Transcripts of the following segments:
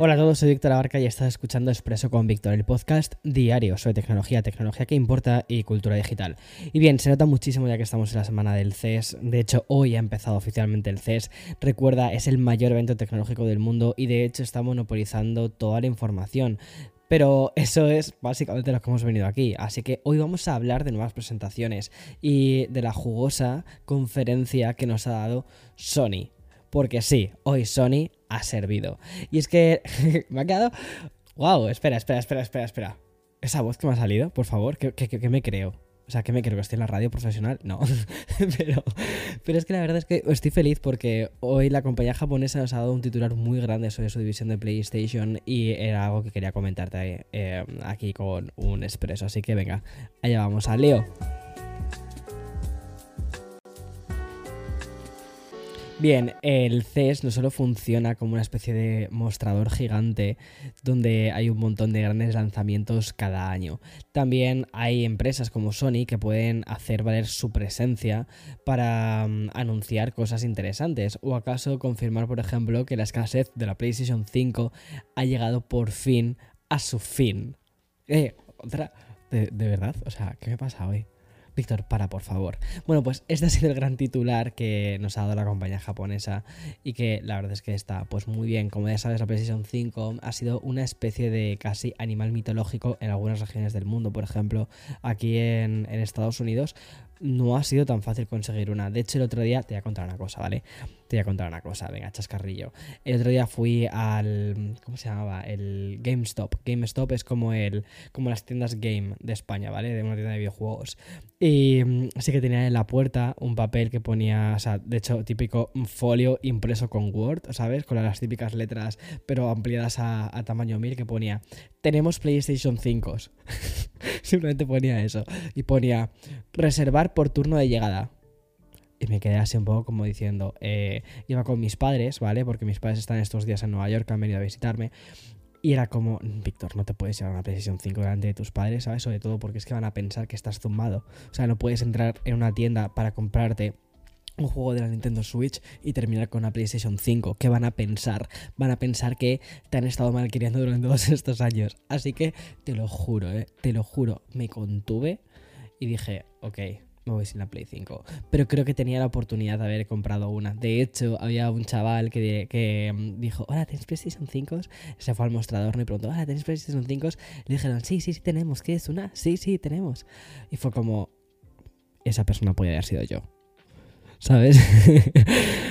Hola a todos, soy Víctor Abarca y estás escuchando Expreso con Víctor, el podcast diario sobre tecnología, tecnología que importa y cultura digital. Y bien, se nota muchísimo ya que estamos en la semana del CES, de hecho hoy ha empezado oficialmente el CES, recuerda, es el mayor evento tecnológico del mundo y de hecho está monopolizando toda la información. Pero eso es básicamente lo que hemos venido aquí. Así que hoy vamos a hablar de nuevas presentaciones y de la jugosa conferencia que nos ha dado Sony. Porque sí, hoy Sony ha servido. Y es que me ha quedado... ¡Wow! Espera, espera, espera, espera, espera. Esa voz que me ha salido, por favor, ¿qué, me creo? O sea, ¿qué me creo? ¿Que estoy en la radio profesional? No. pero, pero es que la verdad es que estoy feliz porque hoy la compañía japonesa nos ha dado un titular muy grande sobre su división de PlayStation y era algo que quería comentarte eh, aquí con un expreso. Así que venga, allá vamos a Leo. Bien, el CES no solo funciona como una especie de mostrador gigante donde hay un montón de grandes lanzamientos cada año. También hay empresas como Sony que pueden hacer valer su presencia para mm, anunciar cosas interesantes o acaso confirmar, por ejemplo, que la escasez de la PlayStation 5 ha llegado por fin a su fin. Eh, otra... De, de verdad, o sea, ¿qué me pasa hoy? Víctor, para, por favor. Bueno, pues este ha sido el gran titular que nos ha dado la compañía japonesa y que la verdad es que está pues muy bien. Como ya sabes, la PlayStation 5 ha sido una especie de casi animal mitológico en algunas regiones del mundo. Por ejemplo, aquí en, en Estados Unidos no ha sido tan fácil conseguir una. De hecho, el otro día te voy a contar una cosa, ¿vale? Te voy a contar una cosa, venga, chascarrillo. El otro día fui al. ¿Cómo se llamaba? El GameStop. GameStop es como el. como las tiendas game de España, ¿vale? De una tienda de videojuegos. Y así mm, que tenía en la puerta un papel que ponía. O sea, de hecho, típico folio impreso con Word, ¿sabes? Con las típicas letras, pero ampliadas a, tamaño 1000 que ponía. Tenemos PlayStation 5. Simplemente ponía eso. Y ponía reservar por turno de llegada. Y me quedé así un poco como diciendo, eh, iba con mis padres, ¿vale? Porque mis padres están estos días en Nueva York, han venido a visitarme. Y era como, Víctor, no te puedes llevar una PlayStation 5 delante de tus padres, ¿sabes? Sobre todo porque es que van a pensar que estás zumbado. O sea, no puedes entrar en una tienda para comprarte un juego de la Nintendo Switch y terminar con una PlayStation 5. ¿Qué van a pensar? Van a pensar que te han estado mal queriendo durante todos estos años. Así que te lo juro, ¿eh? te lo juro, me contuve y dije, ok, me voy sin la Play 5. Pero creo que tenía la oportunidad de haber comprado una. De hecho, había un chaval que, que mm, dijo, hola, ¿tenéis PlayStation 5? Se fue al mostrador y me preguntó, hola, ¿tenéis PlayStation 5? Le dijeron, sí, sí, sí tenemos. ¿Qué es una? Sí, sí, tenemos. Y fue como, esa persona puede haber sido yo. ¿sabes?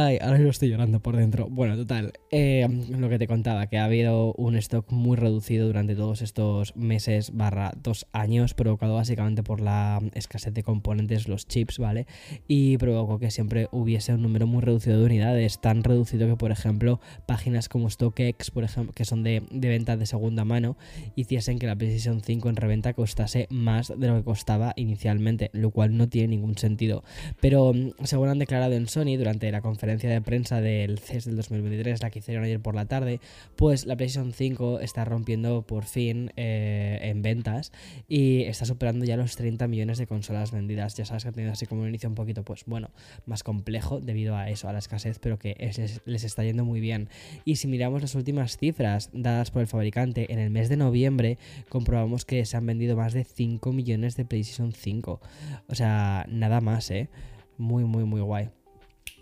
Ay, ahora yo estoy llorando por dentro. Bueno, total, eh, lo que te contaba, que ha habido un stock muy reducido durante todos estos meses barra dos años, provocado básicamente por la escasez de componentes, los chips, ¿vale? Y provocó que siempre hubiese un número muy reducido de unidades, tan reducido que, por ejemplo, páginas como StockX, por ejemplo, que son de, de venta de segunda mano, hiciesen que la PlayStation 5 en reventa costase más de lo que costaba inicialmente, lo cual no tiene ningún sentido. Pero, según han declarado en Sony durante la conferencia, de prensa del CES del 2023, la que hicieron ayer por la tarde, pues la PlayStation 5 está rompiendo por fin eh, en ventas y está superando ya los 30 millones de consolas vendidas. Ya sabes que ha tenido así como un inicio un poquito, pues bueno, más complejo debido a eso, a la escasez, pero que les está yendo muy bien. Y si miramos las últimas cifras dadas por el fabricante en el mes de noviembre, comprobamos que se han vendido más de 5 millones de PlayStation 5. O sea, nada más, ¿eh? Muy, muy, muy guay.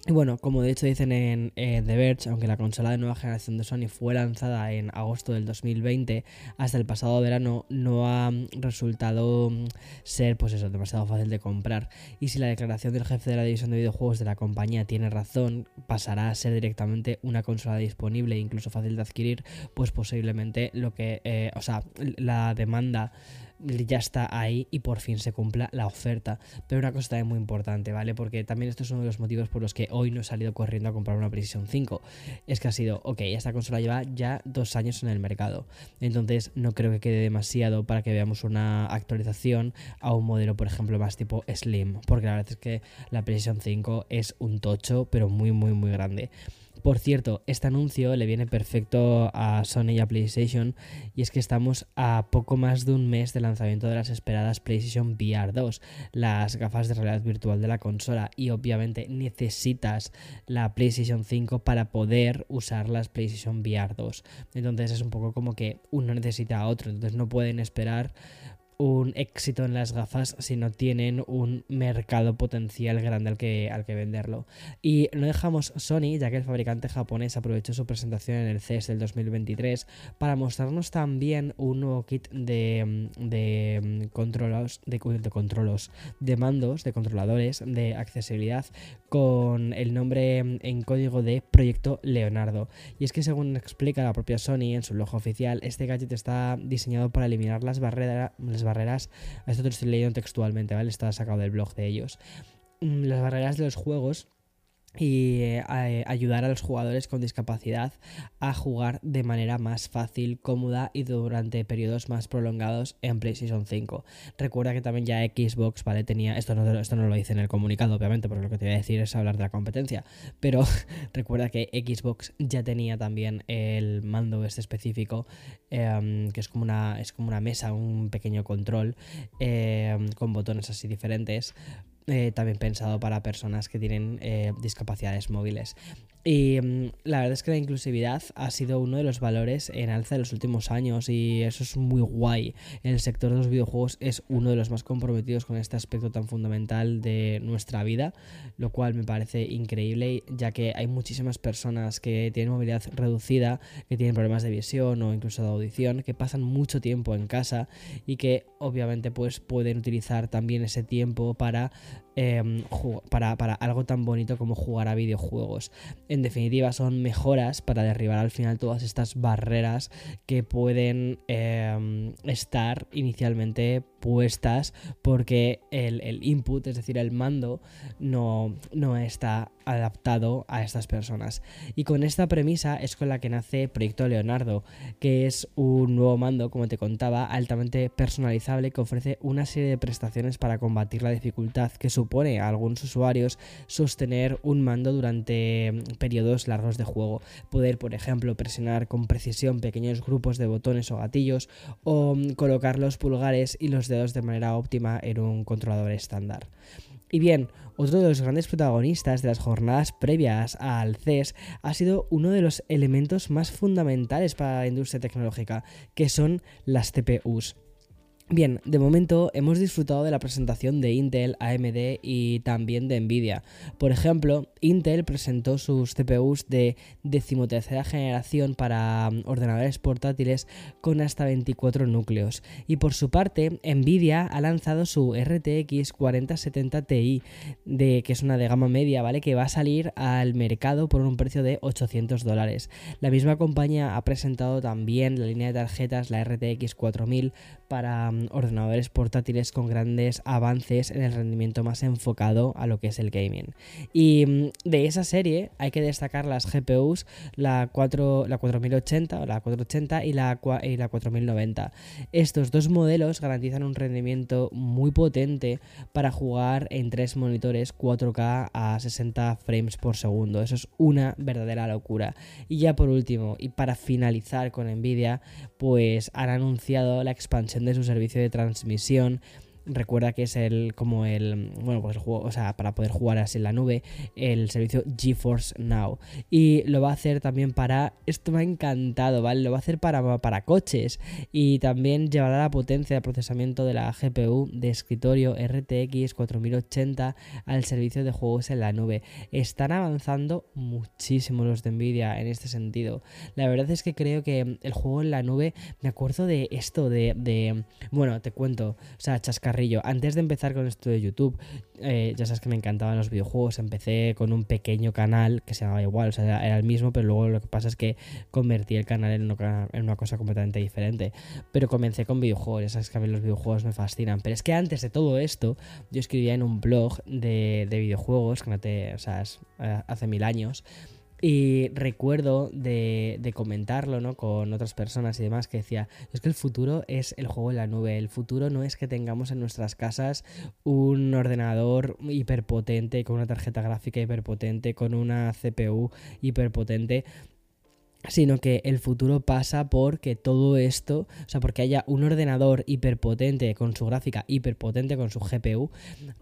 Y bueno, como de hecho dicen en The Verge, aunque la consola de nueva generación de Sony fue lanzada en agosto del 2020, hasta el pasado verano no ha resultado ser, pues eso, demasiado fácil de comprar. Y si la declaración del jefe de la división de videojuegos de la compañía tiene razón, pasará a ser directamente una consola disponible e incluso fácil de adquirir, pues posiblemente lo que, eh, o sea, la demanda ya está ahí y por fin se cumpla la oferta. Pero una cosa también muy importante, ¿vale? Porque también esto es uno de los motivos por los que hoy no he salido corriendo a comprar una PlayStation 5. Es que ha sido, ok, esta consola lleva ya dos años en el mercado. Entonces no creo que quede demasiado para que veamos una actualización a un modelo, por ejemplo, más tipo Slim. Porque la verdad es que la PlayStation 5 es un tocho, pero muy, muy, muy grande. Por cierto, este anuncio le viene perfecto a Sony y a PlayStation y es que estamos a poco más de un mes del lanzamiento de las esperadas PlayStation VR 2, las gafas de realidad virtual de la consola y obviamente necesitas la PlayStation 5 para poder usar las PlayStation VR 2. Entonces es un poco como que uno necesita a otro, entonces no pueden esperar un éxito en las gafas si no tienen un mercado potencial grande al que, al que venderlo. Y no dejamos Sony, ya que el fabricante japonés aprovechó su presentación en el CES del 2023 para mostrarnos también un nuevo kit de, de controlos, de, de controlos, de mandos, de controladores, de accesibilidad con el nombre en código de Proyecto Leonardo. Y es que según explica la propia Sony en su logo oficial, este gadget está diseñado para eliminar las barreras barreras, esto te lo estoy leyendo textualmente, ¿vale? Está sacado del blog de ellos. Mm, las barreras de los juegos y eh, ayudar a los jugadores con discapacidad a jugar de manera más fácil, cómoda y durante periodos más prolongados en PlayStation 5. Recuerda que también ya Xbox, ¿vale? Tenía, esto no, esto no lo dice en el comunicado, obviamente, porque lo que te voy a decir es hablar de la competencia, pero recuerda que Xbox ya tenía también el mando este específico, em, que es como, una, es como una mesa, un pequeño control em, con botones así diferentes eh, también pensado para personas que tienen eh, discapacidades móviles. Y mm, la verdad es que la inclusividad ha sido uno de los valores en alza de los últimos años y eso es muy guay. El sector de los videojuegos es uno de los más comprometidos con este aspecto tan fundamental de nuestra vida, lo cual me parece increíble ya que hay muchísimas personas que tienen movilidad reducida, que tienen problemas de visión o incluso de audición, que pasan mucho tiempo en casa y que obviamente pues pueden utilizar también ese tiempo para Em, para, para, algo tan bonito como jugar a videojuegos. En definitiva, son mejoras para derribar al final todas estas barreras que pueden em, estar inicialmente puestas porque el, el, input, es decir, el mando, no, no está adaptado a estas personas. Y con esta premisa es con la que nace Proyecto Leonardo, que es un nuevo mando, como te contaba, altamente personalizable que ofrece una serie de prestaciones para combatir la dificultad que supone a algunos usuarios sostener un mando durante periodos largos de juego. Poder, por ejemplo, presionar con precisión pequeños grupos de botones o gatillos o colocar los pulgares y los dedos de manera óptima en un controlador estándar. Y bien, otro de los grandes protagonistas de las jornadas previas al CES ha sido uno de los elementos más fundamentales para la industria tecnológica, que son las TPUs. Bien, de momento hemos disfrutado de la presentación de Intel, AMD y también de Nvidia. Por ejemplo, Intel presentó sus CPUs de decimotercera generación para mm, ordenadores portátiles con hasta 24 núcleos. Y por su parte, Nvidia ha lanzado su RTX 4070 Ti, de, que es una de gama media, ¿vale? Que va a salir al mercado por un precio de 800 dólares. La misma compañía ha presentado también la línea de tarjetas, la RTX 4000, para mm, ordenadores portátiles con grandes avances en el rendimiento más enfocado a lo que es el gaming. Y mm, de esa serie hay que destacar las GPUs, la, 4, la 4080 o la 480 y la, y la 4090. Estos dos modelos garantizan un rendimiento muy potente para jugar en tres monitores 4K a 60 frames por segundo. Eso es una verdadera locura. Y ya por último, y para finalizar con Nvidia, pues han anunciado la expansión de su servicio de transmisión Recuerda que es el como el bueno, pues el juego, o sea, para poder jugar así en la nube, el servicio GeForce Now. Y lo va a hacer también para esto me ha encantado, ¿vale? Lo va a hacer para para coches y también llevará la potencia de procesamiento de la GPU de escritorio RTX 4080 al servicio de juegos en la nube. Están avanzando muchísimo los de Nvidia en este sentido. La verdad es que creo que el juego en la nube, me acuerdo de esto de, de bueno, te cuento, o sea, chascar Antes de empezar con esto de YouTube, eh, ya sabes que me encantaban los videojuegos. Empecé con un pequeño canal que se llamaba igual, o sea, era, el mismo, pero luego lo que pasa es que convertí el canal en una, en una cosa completamente diferente. Pero comencé con videojuegos, ya sabes que a mí los videojuegos me fascinan. Pero es que antes de todo esto, yo escribía en un blog de, de videojuegos, que no te, o sea, eh, hace mil años. Y recuerdo de, comentarlo ¿no? con otras personas y demás que decía, es que el futuro es el juego en la nube, el futuro no es que tengamos en nuestras casas un ordenador hiperpotente, con una tarjeta gráfica hiperpotente, con una CPU hiperpotente, sino que el futuro pasa porque todo esto, o sea, porque haya un ordenador hiperpotente con su gráfica hiperpotente con su GPU,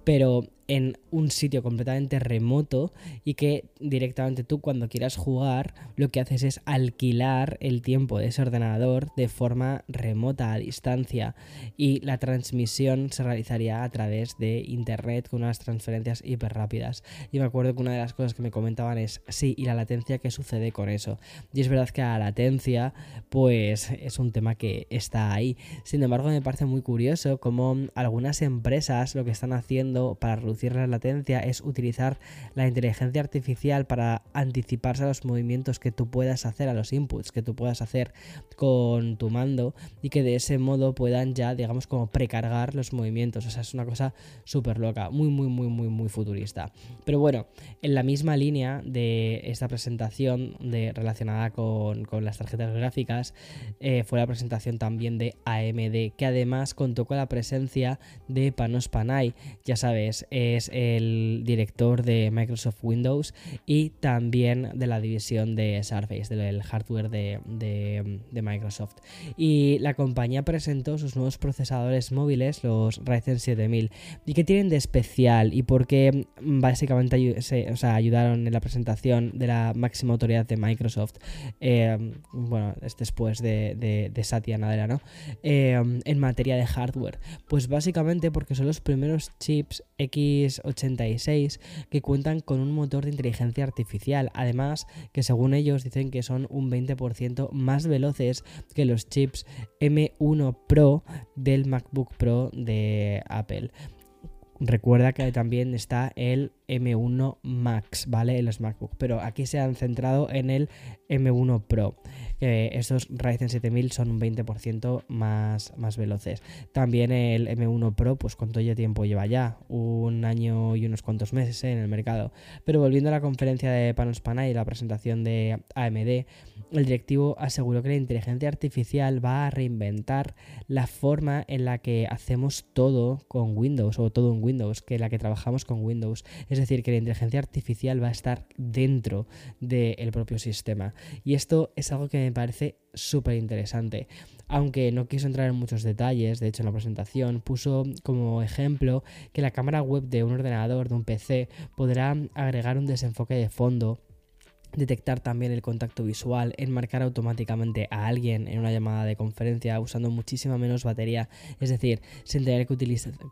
pero en un sitio completamente remoto y que directamente tú cuando quieras jugar lo que haces es alquilar el tiempo de ese ordenador de forma remota a distancia. Y la transmisión se realizaría a través de internet con unas transferencias hiper rápidas y me acuerdo que una de las cosas que me comentaban es sí y la latencia que sucede con eso y es verdad que la latencia pues es un tema que está ahí. Sin embargo me parece muy curioso como algunas empresas lo que están haciendo para reducir la latencia es utilizar la inteligencia artificial para anticiparse a los movimientos que tú puedas hacer, a los inputs que tú puedas hacer con tu mando y que de ese modo puedan ya, digamos, como precargar los movimientos. O sea, es una cosa súper loca, muy, muy, muy, muy, muy futurista. Pero bueno, en la misma línea de esta presentación de, relacionada con, las tarjetas gráficas, eh, fue la presentación también de AMD, que además contó con la presencia de Panos Panay. Ya sabes, es el director de Microsoft Windows y también de la división de Surface, del hardware de, Microsoft. Y la compañía presentó sus nuevos procesadores móviles, los Ryzen 7000. ¿Y qué tienen de especial? ¿Y por qué mm, básicamente ayudaron en la presentación de la máxima autoridad de Microsoft? Eh, bueno, es después de, Satya Nadella, ¿no? Eh, en materia de hardware. Pues básicamente porque son los primeros chips X 86 que cuentan con un motor de inteligencia artificial. Además, que según ellos dicen que son un 20% más veloces que los chips M1 Pro del MacBook Pro de Apple. Recuerda que también está el M1 Max, ¿vale? En los MacBook. Pero aquí se han centrado en el M1 Pro. Estos Ryzen 7000 son un 20% más, más veloces. También el M1 Pro, pues cuánto ya tiempo lleva ya, un año y unos cuantos meses ¿eh? en el mercado. Pero volviendo a la conferencia de Panos Panay y la presentación de AMD, el directivo aseguró que la inteligencia artificial va a reinventar la forma en la que hacemos todo con Windows o todo en Windows, que la que trabajamos con Windows. Es decir, que la inteligencia artificial va a estar dentro del propio sistema. Y esto es algo que me parece súper interesante. Aunque no quiso entrar en muchos detalles, de hecho en la presentación puso como ejemplo que la cámara web de un ordenador, de un PC, podrá agregar un desenfoque de fondo detectar también el contacto visual, enmarcar automáticamente a alguien en una llamada de conferencia usando muchísima menos batería, es decir, sin tener que,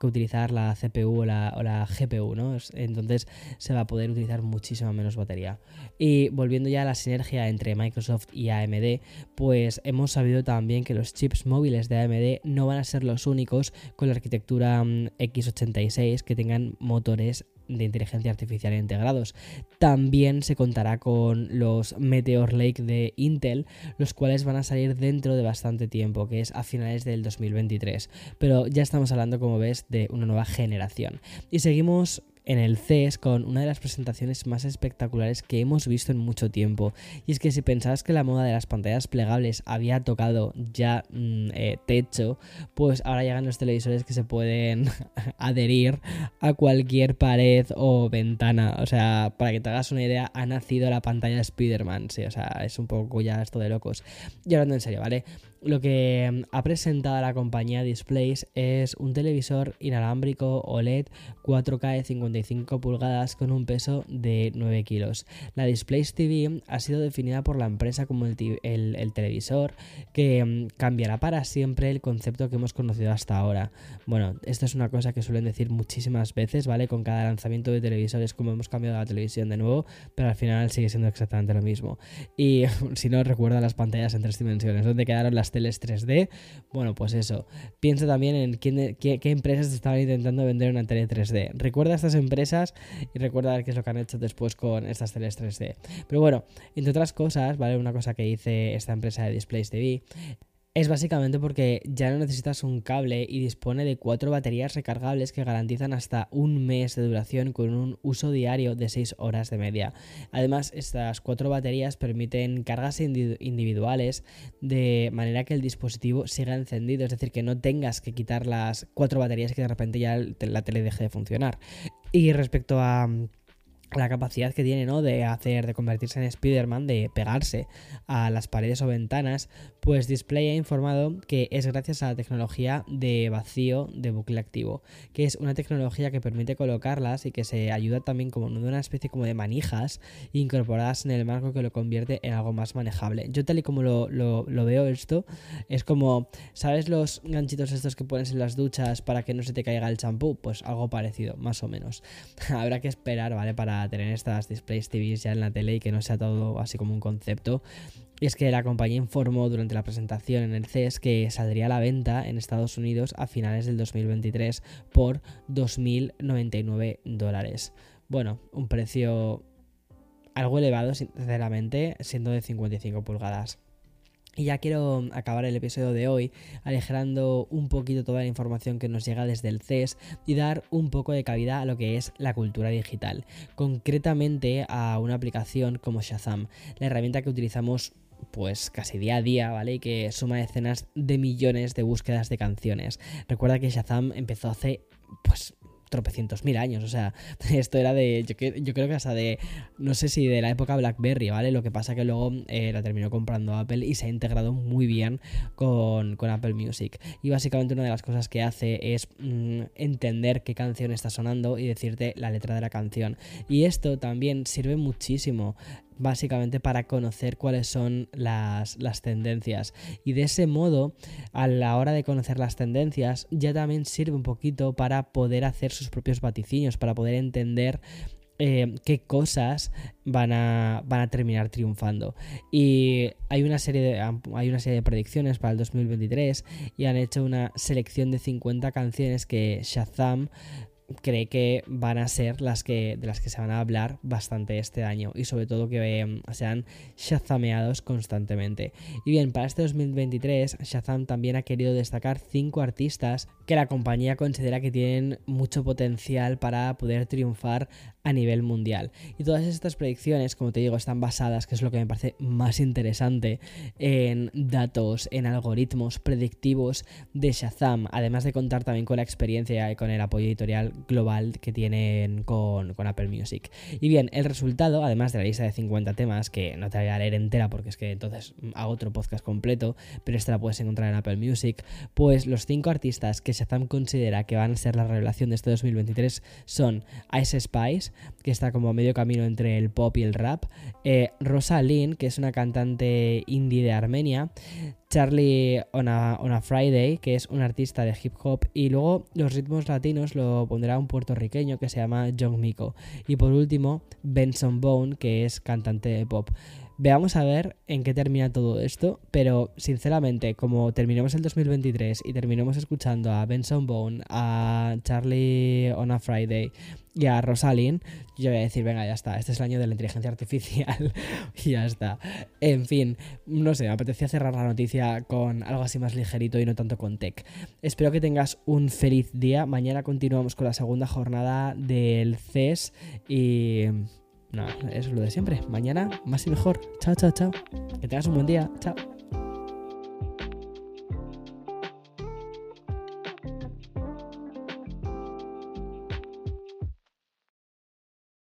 utilizar la CPU o la, GPU, ¿no? Entonces se va a poder utilizar muchísima menos batería. Y volviendo ya a la sinergia entre Microsoft y AMD, pues hemos sabido también que los chips móviles de AMD no van a ser los únicos con la arquitectura mm, x86 que tengan motores de inteligencia artificial integrados. También se contará con los Meteor Lake de Intel, los cuales van a salir dentro de bastante tiempo, que es a finales del 2023. Pero ya estamos hablando, como ves, de una nueva generación. Y seguimos en el CES con una de las presentaciones más espectaculares que hemos visto en mucho tiempo. Y es que si pensabas que la moda de las pantallas plegables había tocado ya mm, eh, techo, pues ahora llegan los televisores que se pueden adherir a cualquier pared o ventana. O sea, para que te hagas una idea, ha nacido la pantalla de Spider-Man. Sí, o sea, es un poco ya esto de locos. Y hablando en serio, ¿vale? Lo que mm, ha presentado la compañía Displays es un televisor inalámbrico OLED 4K de 55 pulgadas con un peso de 9 kilos. La Displays TV ha sido definida por la empresa como el, televisor que mm, cambiará para siempre el concepto que hemos conocido hasta ahora. Bueno, esto es una cosa que suelen decir muchísimas veces, ¿vale? Con cada lanzamiento de televisores, como hemos cambiado la televisión de nuevo, pero al final sigue siendo exactamente lo mismo. Y si no recuerda las pantallas en tres dimensiones, ¿dónde quedaron las teles 3D? Bueno, pues eso. Piensa también en qué, qué empresas estaban intentando vender una tele 3D. Recuerda estas empresas y recuerda qué es lo que han hecho después con estas teles 3D. Pero bueno, entre otras cosas, ¿vale? Una cosa que dice esta empresa de Displays TV es básicamente porque ya no necesitas un cable y dispone de cuatro baterías recargables que garantizan hasta un mes de duración con un uso diario de 6 horas de media. Además, estas cuatro baterías permiten cargas individuales de manera que el dispositivo siga encendido, es decir, que no tengas que quitar las cuatro baterías y que de repente ya la tele deje de funcionar. Y respecto a la capacidad que tiene, ¿no? De hacer, de convertirse en Spider-Man, de pegarse a las paredes o ventanas, pues Display ha informado que es gracias a la tecnología de vacío de bucle activo, que es una tecnología que permite colocarlas y que se ayuda también como de una especie como de manijas incorporadas en el marco que lo convierte en algo más manejable. Yo tal y como lo, lo veo esto, es como, ¿sabes los ganchitos estos que pones en las duchas para que no se te caiga el champú? Pues algo parecido, más o menos. Habrá que esperar, ¿vale? Para tener estas displays TVs ya en la tele y que no sea todo así como un concepto. Y es que la compañía informó durante la presentación en el CES que saldría a la venta en Estados Unidos a finales del 2023 por 2.099 dólares. Bueno, un precio algo elevado, sinceramente, siendo de 55 pulgadas. Y ya quiero acabar el episodio de hoy alejando un poquito toda la información que nos llega desde el CES y dar un poco de cabida a lo que es la cultura digital, concretamente a una aplicación como Shazam, la herramienta que utilizamos pues casi día a día, ¿vale? Y que suma decenas de millones de búsquedas de canciones. Recuerda que Shazam empezó hace pues tropecientos mil años. O sea, esto era de. Yo, creo que hasta de. No sé si de la época Blackberry, ¿vale? Lo que pasa que luego eh, la terminó comprando Apple y se ha integrado muy bien con, Apple Music. Y básicamente una de las cosas que hace es mm, entender qué canción está sonando y decirte la letra de la canción. Y esto también sirve muchísimo básicamente para conocer cuáles son las, tendencias. Y de ese modo, a la hora de conocer las tendencias, ya también sirve un poquito para poder hacer sus propios vaticinios, para poder entender eh, qué cosas van a, van a terminar triunfando. Y hay una, serie de, hay una serie de predicciones para el 2023 y han hecho una selección de 50 canciones que Shazam cree que van a ser las que de las que se van a hablar bastante este año y sobre todo que eh, sean shazameados constantemente. Y bien, para este 2023 Shazam también ha querido destacar cinco artistas que la compañía considera que tienen mucho potencial para poder triunfar a nivel mundial. Y todas estas predicciones, como te digo, están basadas, que es lo que me parece más interesante, en datos, en algoritmos predictivos de Shazam, además de contar también con la experiencia y con el apoyo editorial global que tienen con, Apple Music. Y bien, el resultado, además de la lista de 50 temas, que no te voy a leer entera porque es que entonces hago otro podcast completo, pero esta la puedes encontrar en Apple Music, pues los cinco artistas que Shazam considera que van a ser la revelación de este 2023 son Ice Spice, que está como a medio camino entre el pop y el rap, eh, Rosa que es una cantante indie de Armenia, Charlie on a, Friday, que es un artista de hip hop, y luego los ritmos latinos lo pondrá un puertorriqueño que se llama John Miko. Y por último, Benson Bone, que es cantante de pop. Veamos a ver en qué termina todo esto, pero sinceramente, como terminemos el 2023 y terminemos escuchando a Benson Bone, a Charlie on a Friday y a Rosalind, yo voy a decir, venga, ya está, este es el año de la inteligencia artificial y ya está. En fin, no sé, me apetecía cerrar la noticia con algo así más ligerito y no tanto con tech. Espero que tengas un feliz día. Mañana continuamos con la segunda jornada del CES y no, eso es lo de siempre. Mañana más y mejor. Chao, chao, chao. Que tengas un buen día. Chao.